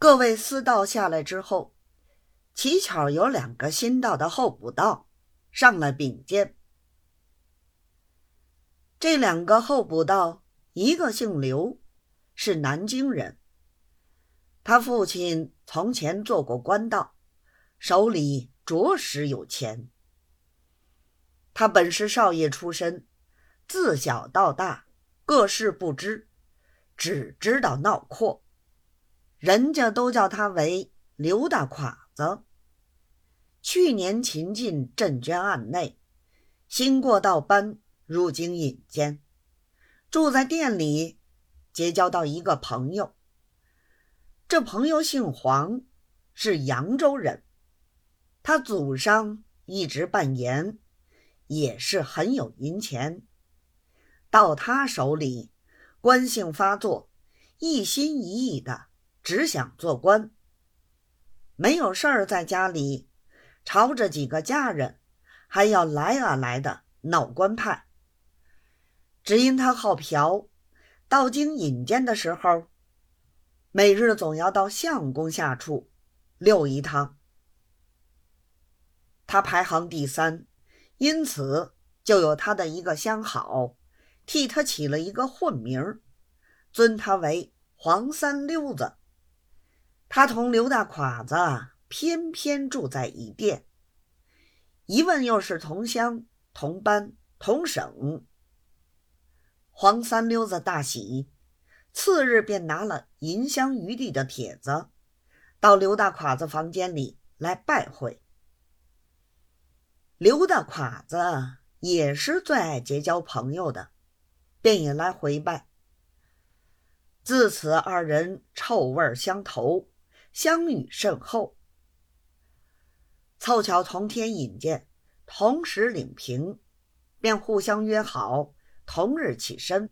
各位司道下来之后，乞巧有两个新到的候补道上来禀见。这两个候补道，一个姓刘，是南京人。他父亲从前做过官道，手里着实有钱。他本是少爷出身，自小到大，各事不知，只知道闹阔。人家都叫他为刘大侉子。去年秦晋镇捐案内，新过道班入京引荐，住在店里，结交到一个朋友。这朋友姓黄，是扬州人，他祖上一直办盐，也是很有银钱。到他手里，官性发作，一心一意的只想做官，没有事儿在家里，朝着几个家人，还要来啊来的闹官派。只因他好嫖，到京引荐的时候。每日总要到相公下处溜一趟，他排行第三，因此就有他的一个相好，替他起了一个混名，尊他为黄三溜子。他同刘大侉子偏偏住在一店，一问又是同乡、同班、同省。黄三溜子大喜。次日便拿了银香余地的帖子，到刘大侉子房间里来拜会。刘大侉子也是最爱结交朋友的，便也来回拜。自此二人臭味相投，相遇甚厚。凑巧同天引荐，同时领评，便互相约好同日起身。